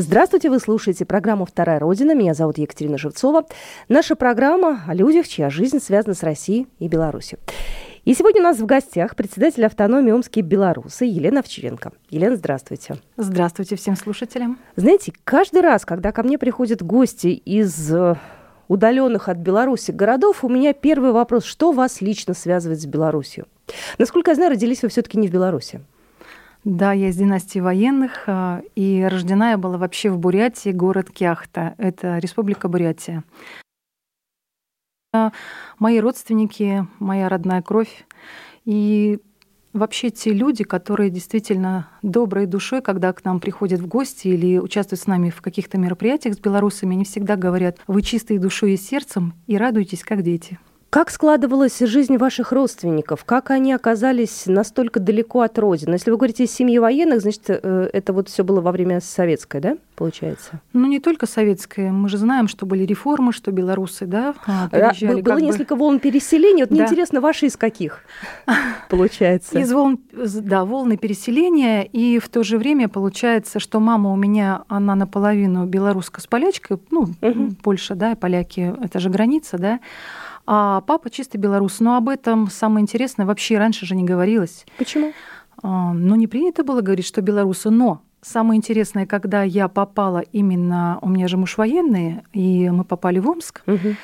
Здравствуйте, вы слушаете программу «Вторая Родина». Меня зовут Екатерина Живцова. Наша программа о людях, чья жизнь связана с Россией и Беларусью. И сегодня у нас в гостях председатель автономии Омские белорусы Елена Овчаренко. Елена, здравствуйте. Здравствуйте всем слушателям. Знаете, каждый раз, когда ко мне приходят гости из э, удаленных от Беларуси городов, у меня первый вопрос, что вас лично связывает с Беларусью? Насколько я знаю, родились вы все-таки не в Беларуси. Да, я из династии военных, а, и рождена я была вообще в Бурятии, город Кяхта. Это республика Бурятия. А, мои родственники, моя родная кровь. И вообще те люди, которые действительно доброй душой, когда к нам приходят в гости или участвуют с нами в каких-то мероприятиях с белорусами, они всегда говорят, вы чистые душой и сердцем и радуетесь, как дети. Как складывалась жизнь ваших родственников? Как они оказались настолько далеко от родины? Если вы говорите из семьи военных, значит, э, это вот все было во время советской, да, получается? Ну, не только советская. Мы же знаем, что были реформы, что белорусы, да, а, переезжали. Было несколько бы... волн переселения. Вот да. мне интересно, ваши из каких, получается? Из волн, да, волны переселения. И в то же время получается, что мама у меня, она наполовину белоруска с полячкой, ну, угу. Польша, да, поляки, это же граница, да, а папа чисто белорус. Но об этом самое интересное вообще раньше же не говорилось. Почему? А, ну, не принято было говорить, что белорусы, но Самое интересное, когда я попала именно, у меня же муж военный, и мы попали в Омск, угу.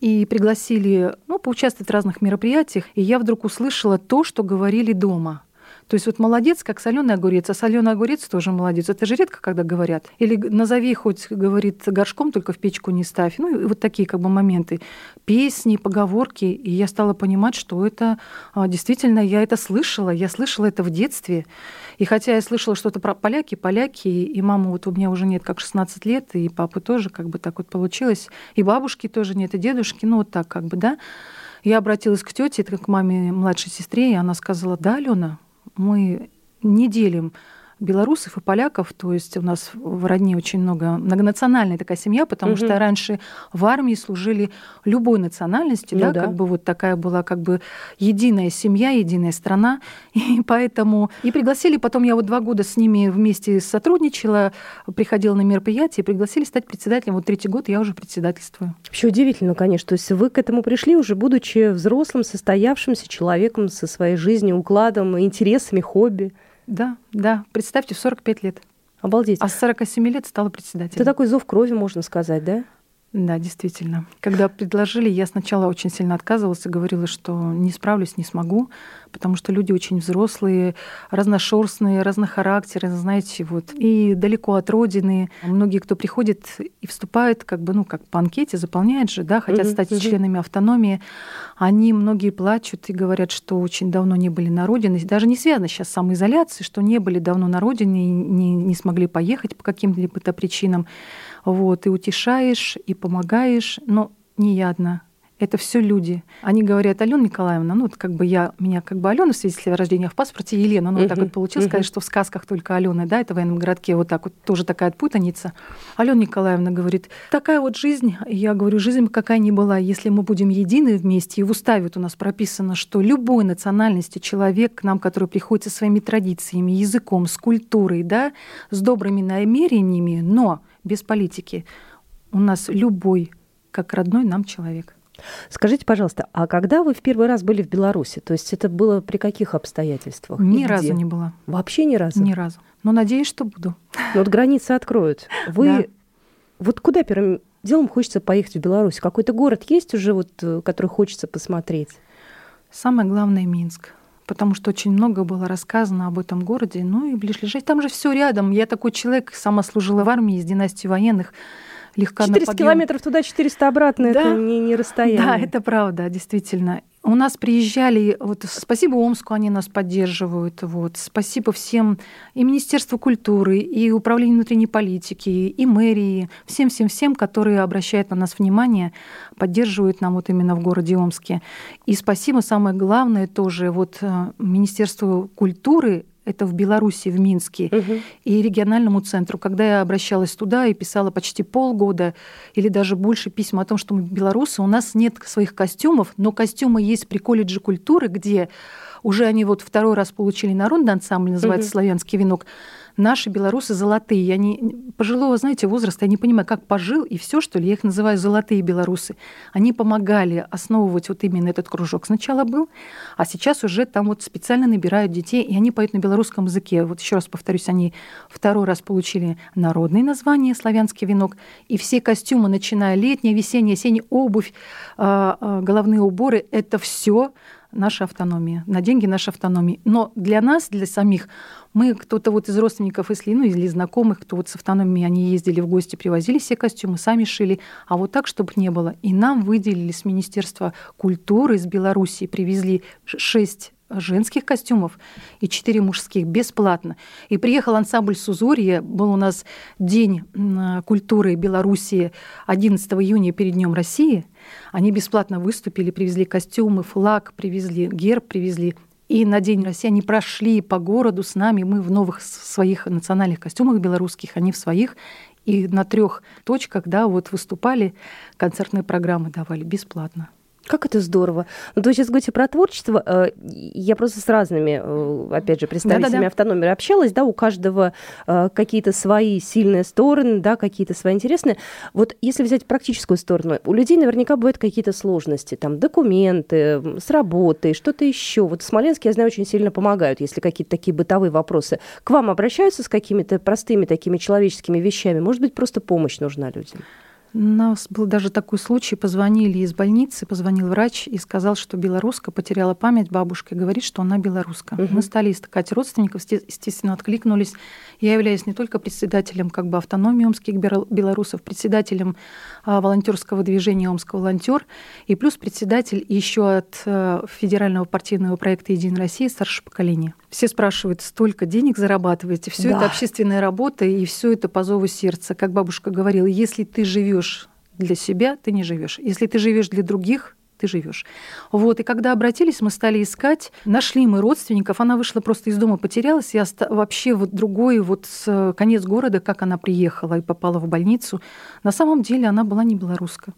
и пригласили, ну, поучаствовать в разных мероприятиях, и я вдруг услышала то, что говорили дома. То есть вот молодец, как соленый огурец, а соленый огурец тоже молодец. Это же редко, когда говорят. Или назови хоть, говорит, горшком, только в печку не ставь. Ну, и вот такие как бы моменты. Песни, поговорки. И я стала понимать, что это а, действительно, я это слышала. Я слышала это в детстве. И хотя я слышала что-то про поляки, поляки, и маму вот у меня уже нет как 16 лет, и папы тоже как бы так вот получилось, и бабушки тоже нет, и дедушки, ну вот так как бы, да. Я обратилась к тете, к маме младшей сестре, и она сказала, да, Алена, мы не делим белорусов и поляков, то есть у нас в родне очень много многонациональная такая семья, потому угу. что раньше в армии служили любой национальности, ну, да, да, как бы вот такая была как бы единая семья, единая страна, и поэтому и пригласили, потом я вот два года с ними вместе сотрудничала, приходила на мероприятия, пригласили стать председателем, вот третий год я уже председательствую. Вообще удивительно, конечно, то есть вы к этому пришли уже будучи взрослым, состоявшимся человеком со своей жизнью, укладом, интересами, хобби. Да, да. Представьте, в 45 лет. Обалдеть. А с 47 лет стала председателем. Это такой зов крови, можно сказать, да? Да, действительно. Когда предложили, я сначала очень сильно отказывалась и говорила, что не справлюсь, не смогу, потому что люди очень взрослые, разношерстные, разнохарактерные, знаете, вот, и далеко от родины. Многие, кто приходит и вступает, как бы, ну, как по анкете, заполняет же, да, хотят стать uh-huh. членами автономии, они многие плачут и говорят, что очень давно не были на родине, даже не связано сейчас с самоизоляцией, что не были давно на родине, не, не смогли поехать по каким-либо причинам. Вот, и утешаешь, и помогаешь, но не я одна. Это все люди. Они говорят, Алена Николаевна, ну вот как бы я, меня как бы Алена в свидетельстве о рождении, а в паспорте Елена. Ну вот так вот получилось, uh-huh. что в сказках только Алена, да, это в военном городке, вот так вот тоже такая путаница. Алена Николаевна говорит, такая вот жизнь, я говорю, жизнь какая ни была, если мы будем едины вместе, и в уставе вот у нас прописано, что любой национальности человек к нам, который приходит со своими традициями, языком, с культурой, да, с добрыми намерениями, но без политики. У нас любой, как родной нам человек. Скажите, пожалуйста, а когда вы в первый раз были в Беларуси? То есть это было при каких обстоятельствах? Ни разу не было. Вообще ни разу? Ни разу. Но надеюсь, что буду. Но вот границы откроют. Вы да. вот куда первым делом хочется поехать в Беларусь? Какой-то город есть уже, вот, э, который хочется посмотреть? Самое главное Минск потому что очень много было рассказано об этом городе. Ну и ближайшее. Там же все рядом. Я такой человек, сама служила в армии из династии военных. Легко 400 километров туда, 400 обратно, да? это не, не расстояние. Да, это правда, действительно. У нас приезжали, вот спасибо Омску, они нас поддерживают, вот, спасибо всем и Министерству культуры, и Управлению внутренней политики, и мэрии, всем-всем-всем, которые обращают на нас внимание, поддерживают нам вот именно в городе Омске. И спасибо, самое главное, тоже вот э, Министерству культуры это в Беларуси, в Минске, угу. и региональному центру. Когда я обращалась туда и писала почти полгода или даже больше письма о том, что мы белорусы, у нас нет своих костюмов, но костюмы есть при колледже культуры, где уже они вот второй раз получили народный ансамбль, называется угу. «Славянский венок», Наши белорусы золотые. Я не пожилого, знаете, возраста, я не понимаю, как пожил и все, что ли. Я их называю золотые белорусы. Они помогали основывать вот именно этот кружок. Сначала был, а сейчас уже там вот специально набирают детей, и они поют на белорусском языке. Вот еще раз повторюсь, они второй раз получили народные названия «Славянский венок», и все костюмы, начиная летняя, весенняя, осенняя, обувь, а, а, головные уборы, это все наша автономия, на деньги нашей автономии. Но для нас, для самих, мы кто-то вот из родственников, если, ну, или знакомых, кто вот с автономией, они ездили в гости, привозили все костюмы, сами шили, а вот так, чтобы не было. И нам выделили с Министерства культуры из Беларуси, привезли шесть женских костюмов и четыре мужских бесплатно. И приехал ансамбль Сузурье, был у нас День культуры Белоруссии 11 июня перед Днем России. Они бесплатно выступили, привезли костюмы, флаг привезли, герб привезли. И на День России они прошли по городу с нами, мы в новых своих национальных костюмах белорусских, они в своих. И на трех точках, да, вот выступали, концертные программы давали бесплатно. Как это здорово. Ну, вы сейчас говорите про творчество. Э, я просто с разными, э, опять же, представителями да, да, автономии общалась, да, у каждого э, какие-то свои сильные стороны, да, какие-то свои интересные. Вот если взять практическую сторону, у людей наверняка бывают какие-то сложности, там, документы, с работой, что-то еще. Вот в Смоленске, я знаю, очень сильно помогают, если какие-то такие бытовые вопросы. К вам обращаются с какими-то простыми такими человеческими вещами? Может быть, просто помощь нужна людям? У нас был даже такой случай, позвонили из больницы, позвонил врач и сказал, что белоруска потеряла память, бабушка говорит, что она белоруска. Угу. Мы стали искать родственников, естественно, откликнулись. Я являюсь не только председателем как бы автономии омских белорусов, председателем а, волонтерского движения «Омский волонтер» и плюс председатель еще от а, федерального партийного проекта «Единая Россия» старшее поколение. Все спрашивают, столько денег зарабатываете, все да. это общественная работа и все это по зову сердца. Как бабушка говорила, если ты живешь для себя, ты не живешь. Если ты живешь для других, ты живешь. Вот, и когда обратились, мы стали искать, нашли мы родственников, она вышла просто из дома, потерялась, и оста... вообще вот другой, вот с конец города, как она приехала и попала в больницу, на самом деле она была не белоруска.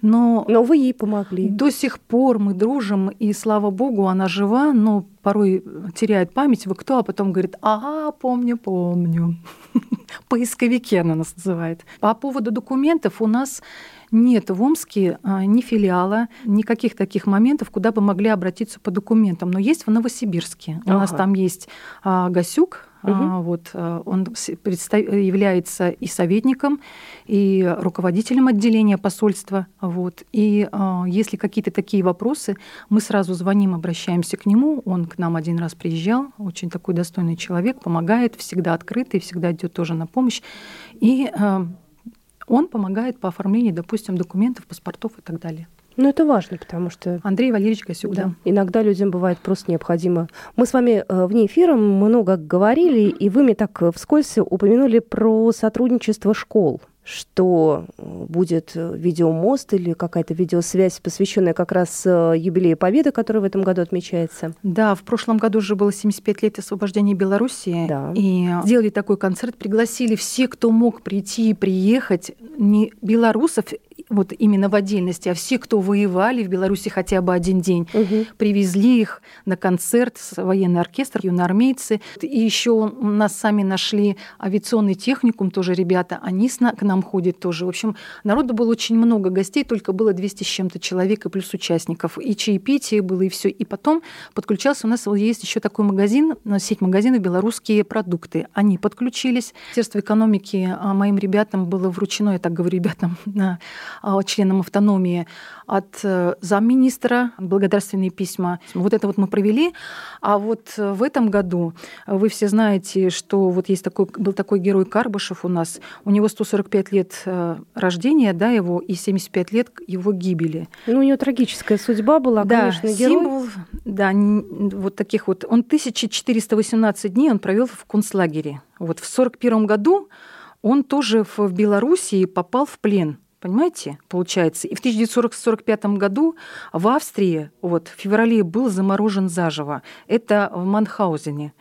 Но, но вы ей помогли. До сих пор мы дружим, и слава богу, она жива, но порой теряет память. Вы кто? А потом говорит, ага, помню, помню. Поисковики она нас называет. По поводу документов у нас нет в Омске а, ни филиала, никаких таких моментов, куда бы могли обратиться по документам. Но есть в Новосибирске. У ага. нас там есть а, Гасюк, Угу. Вот, э, он представ... является и советником, и руководителем отделения посольства. Вот. И а, если какие-то такие вопросы, мы сразу звоним, обращаемся к нему. Он к нам один раз приезжал, очень такой достойный человек, помогает, всегда открытый, всегда идет тоже на помощь. И а, он помогает по оформлению, допустим, документов, паспортов и так далее. Ну, это важно, потому что... Андрей Валерьевич да. да. Иногда людям бывает просто необходимо... Мы с вами э, вне эфира много говорили, и вы мне так э, вскользь упомянули про сотрудничество школ что э, будет видеомост или какая-то видеосвязь, посвященная как раз юбилею Победы, который в этом году отмечается. Да, в прошлом году уже было 75 лет освобождения Белоруссии. Да. И сделали такой концерт, пригласили все, кто мог прийти и приехать, не белорусов, вот именно в отдельности, а все, кто воевали в Беларуси хотя бы один день, угу. привезли их на концерт с военный оркестр, юноармейцы. И еще нас сами нашли авиационный техникум, тоже ребята, они к нам ходят тоже. В общем, народу было очень много гостей, только было 200 с чем-то человек и плюс участников. И чаепитие было, и все. И потом подключался, у нас есть еще такой магазин, сеть магазинов «Белорусские продукты». Они подключились. Министерство экономики а моим ребятам было вручено, я так говорю ребятам, членам автономии, от э, замминистра, благодарственные письма. Вот это вот мы провели. А вот э, в этом году вы все знаете, что вот есть такой, был такой герой Карбышев у нас. У него 145 лет рождения, да, его, и 75 лет его гибели. Ну, у него трагическая судьба была, да, конечно, герой. Символ, да, вот таких вот. Он 1418 дней он провел в концлагере. Вот в 41 году он тоже в Белоруссии попал в плен. Понимаете, получается. И в 1945 году в Австрии, вот, в феврале был заморожен заживо. Это в Манхаузене.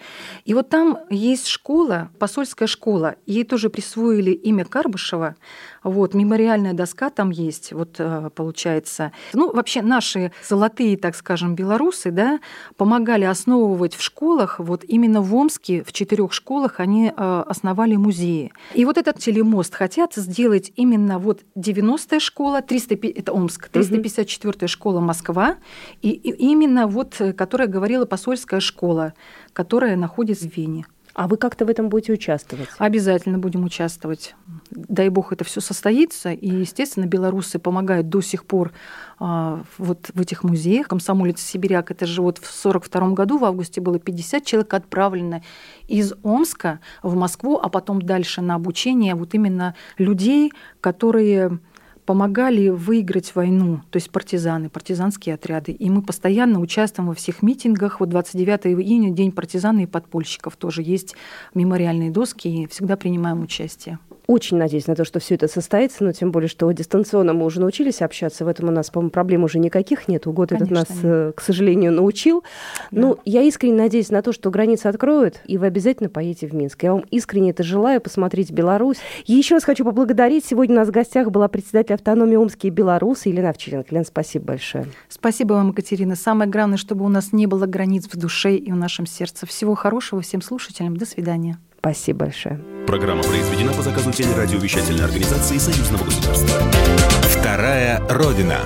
И вот там есть школа, посольская школа. Ей тоже присвоили имя Карбышева. Вот, мемориальная доска там есть, вот э, получается. Ну, вообще наши золотые, так скажем, белорусы, да, помогали основывать в школах, вот именно в Омске, в четырех школах они э, основали музеи. И вот этот телемост хотят сделать именно вот 90-я школа, 300, это Омск, 354-я школа Москва, и, и именно вот, э, которая говорила посольская школа, которая находится в Вене. А вы как-то в этом будете участвовать? Обязательно будем участвовать. Дай бог это все состоится. И, естественно, белорусы помогают до сих пор а, вот в этих музеях. Комсомолец Сибиряк, это же вот в 1942 году, в августе было 50 человек отправлено из Омска в Москву, а потом дальше на обучение вот именно людей, которые помогали выиграть войну, то есть партизаны, партизанские отряды. И мы постоянно участвуем во всех митингах. Вот 29 июня, День партизан и подпольщиков, тоже есть мемориальные доски, и всегда принимаем участие. Очень надеюсь на то, что все это состоится, но тем более, что дистанционно мы уже научились общаться. В этом у нас, по-моему, проблем уже никаких нет. Год Конечно, этот нас, нет. Э, к сожалению, научил. Да. Ну, я искренне надеюсь на то, что границы откроют, и вы обязательно поедете в Минск. Я вам искренне это желаю, посмотреть Беларусь. И еще раз хочу поблагодарить. Сегодня у нас в гостях была председатель автономии Омские белорусы Елена Овчаренко. Елена, спасибо большое. Спасибо вам, Екатерина. Самое главное, чтобы у нас не было границ в душе и в нашем сердце. Всего хорошего всем слушателям. До свидания. Спасибо большое. Программа произведена по заказу телерадиовещательной организации Союзного государства. Вторая Родина.